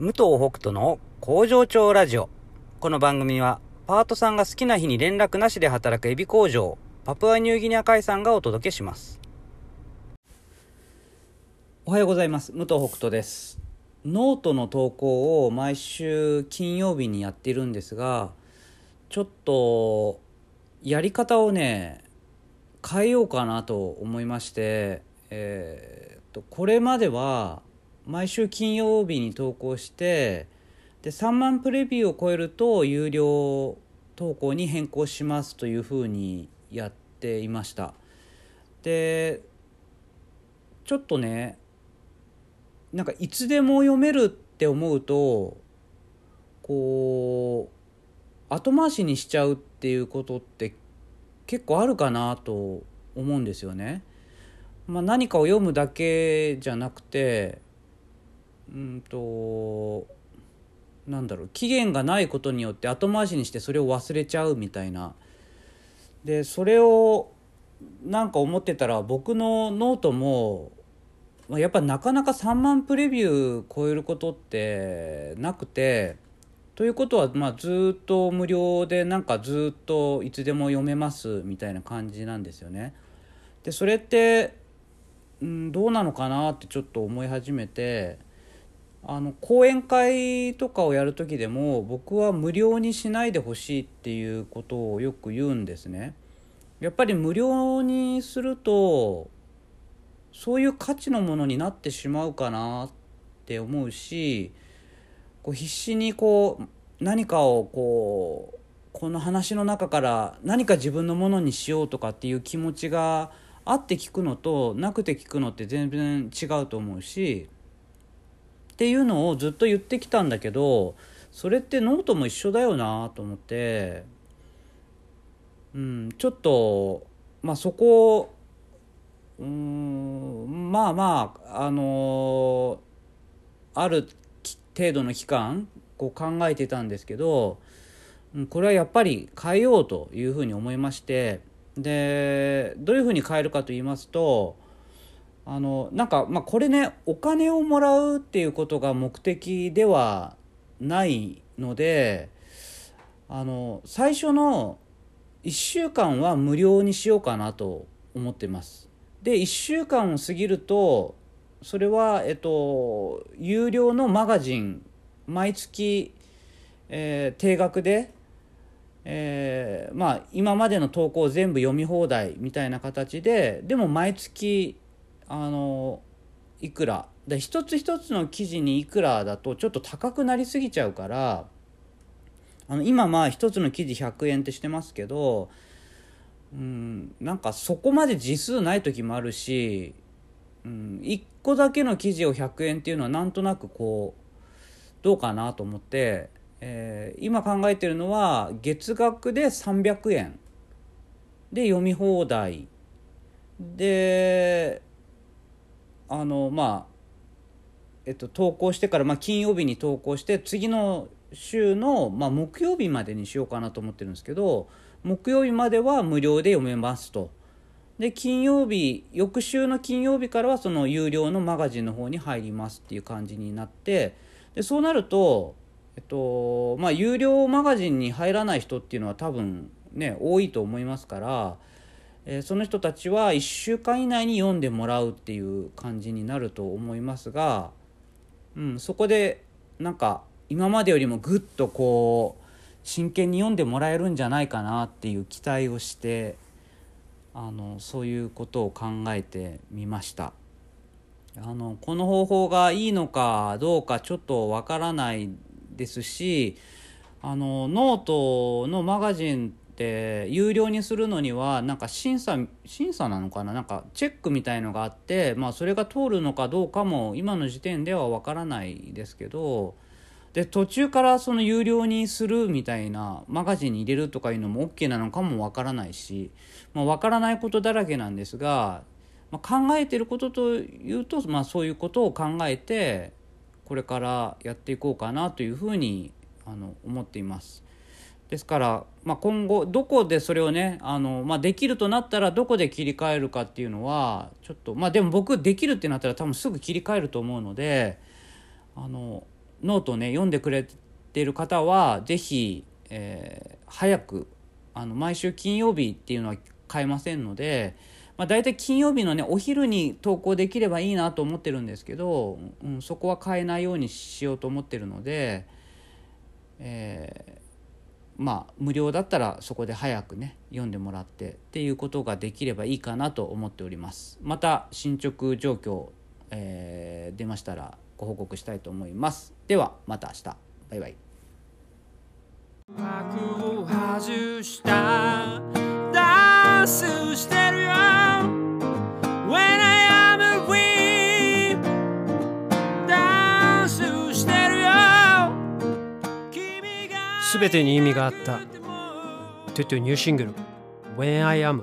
武藤北斗の工場長ラジオ。この番組は、パートさんが好きな日に連絡なしで働くエビ工場、パプアニューギニア海産がお届けします。おはようございます。武藤北斗です。ノートの投稿を毎週金曜日にやっているんですが、ちょっと、やり方をね、変えようかなと思いまして、えーっと、これまでは、毎週金曜日に投稿してで3万プレビューを超えると有料投稿に変更しますというふうにやっていましたでちょっとねなんかいつでも読めるって思うとこう後回しにしちゃうっていうことって結構あるかなと思うんですよね。まあ、何かを読むだけじゃなくてうんとなんだろう期限がないことによって後回しにしてそれを忘れちゃうみたいなでそれをなんか思ってたら僕のノートもやっぱなかなか3万プレビュー超えることってなくてということはまあずっと無料でなんかずっといつでも読めますみたいな感じなんですよね。でそれって、うん、どうなのかなってちょっと思い始めて。あの講演会とかをやる時でも僕は無料にしないでほしいっていうことをよく言うんですね。やっぱり無料にするとそういう価値のものになってしまうかなって思うしこう必死にこう何かをこうこの話の中から何か自分のものにしようとかっていう気持ちがあって聞くのとなくて聞くのって全然違うと思うし。っていうのをずっと言ってきたんだけどそれってノートも一緒だよなと思って、うん、ちょっとまあそこうんまあまああのある程度の期間こう考えてたんですけどこれはやっぱり変えようというふうに思いましてでどういうふうに変えるかと言いますとあのなんかまあこれねお金をもらうっていうことが目的ではないのであの最初の1週間は無料にしようかなと思ってます。で1週間を過ぎるとそれはえっと有料のマガジン毎月、えー定額でえーまあ今までの投稿全部読み放題みたいな形ででも毎月あのいくら。で一つ一つの記事にいくらだとちょっと高くなりすぎちゃうからあの今まあ一つの記事100円ってしてますけどうんなんかそこまで字数ない時もあるし、うん、1個だけの記事を100円っていうのはなんとなくこうどうかなと思って、えー今考えてるのは月額で300円で読み放題。であのまあえっと投稿してから、まあ、金曜日に投稿して次の週の、まあ、木曜日までにしようかなと思ってるんですけど木曜日までは無料で読めますと。で金曜日翌週の金曜日からはその有料のマガジンの方に入りますっていう感じになってでそうなると、えっとまあ、有料マガジンに入らない人っていうのは多分ね多いと思いますから、えーその人たちは1週間以内に読んでもらうっていう感じになると思いますが、うん、そこでなんか今までよりもぐっとこう真剣に読んでもらえるんじゃないかなっていう期待をしてあのそういうことを考えてみました。あのこの方法がいいのかどうかちょっとわからないですしあのノートのマガジンって有料にするのにはなんか審査審査なのかな？なんかチェックみたいのがあって、まあ、それが通るのかどうかも今の時点ではわからないですけどで途中からその有料にするみたいなマガジンに入れるとかいうのも OK なのかもわからないし、まあ、わからないことだらけなんですが、まあ、考えてることというと、まあ、そういうことを考えてこれからやっていこうかなというふうにあの思っています。ですから、まあ、今後どこでそれをねあの、まあ、できるとなったらどこで切り替えるかっていうのはちょっとまあでも僕できるってなったら多分すぐ切り替えると思うのであのノートをね読んでくれてる方は是非、えー、早くあの毎週金曜日っていうのは買えませんので、まあ、大体金曜日のねお昼に投稿できればいいなと思ってるんですけど、うん、そこは買えないようにしようと思ってるので、えー、まあ無料だったらそこで早くね読んでもらってっていうことができればいいかなと思っております。また進捗状況、えー、出ましたらご報告したいと思います。ではまた明日。バイバイ。幕を外した全てに意味があった。トゥトゥニューシングル When I am